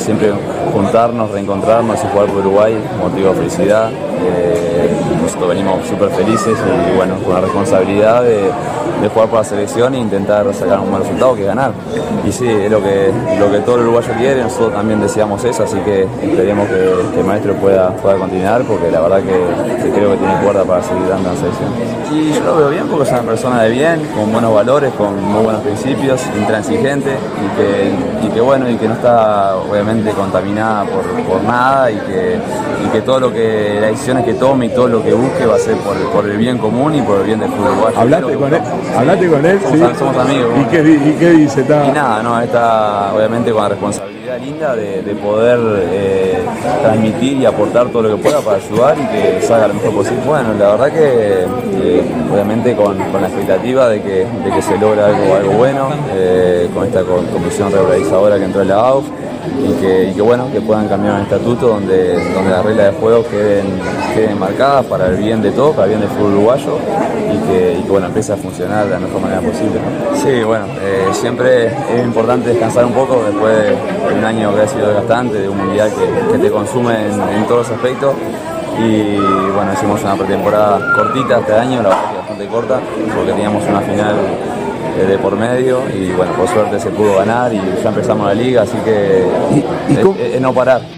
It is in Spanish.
siempre juntarnos, reencontrarnos y jugar por Uruguay, motivo de felicidad. Eh, nosotros venimos súper felices y bueno, con la responsabilidad de, jugar por la selección e intentar sacar un buen resultado que ganar. Y sí, es lo que, lo que todo el uruguayo quiere, nosotros también deseamos eso, así que esperemos que, que el maestro pueda, pueda continuar porque la verdad que, creo que tiene cuerda para seguir dando la selección. Y yo lo veo bien porque es una persona de bien, con buenos valores, con muy buenos principios, intransigente y que, y que bueno, y que no está obviamente contaminada por, por nada y que, y que todo lo que, las decisiones que tome y todo lo que busque va a ser por, por el bien común y por el bien del fútbol. ¿Hablaste con él? ¿Hablaste con él? Somos, Sí. somos amigos. ¿Y qué, y qué dice? Está- Y nada, no, está obviamente con la responsabilidad linda de, de poder eh, transmitir y aportar todo lo que pueda para ayudar y que salga lo mejor posible. Bueno, la verdad que eh, obviamente con, con la expectativa de que, de que se logra algo, algo bueno, eh, con esta co- comisión regularizadora que entró en la AUF y que, bueno, que puedan cambiar un estatuto donde, donde las reglas de juego queden, queden marcadas para el bien de todos, para el bien del fútbol uruguayo y que, y que, bueno, empiece a funcionar de la mejor manera posible. Sí, bueno, eh, siempre es importante descansar un poco después de un año que ha sido desgastante, de un mundial que, te consume en, en todos los aspectos. Y bueno, hicimos una pretemporada cortita este año, la verdad que bastante corta, porque teníamos una final de por medio y bueno, por suerte se pudo ganar y ya empezamos la liga, así que es no parar.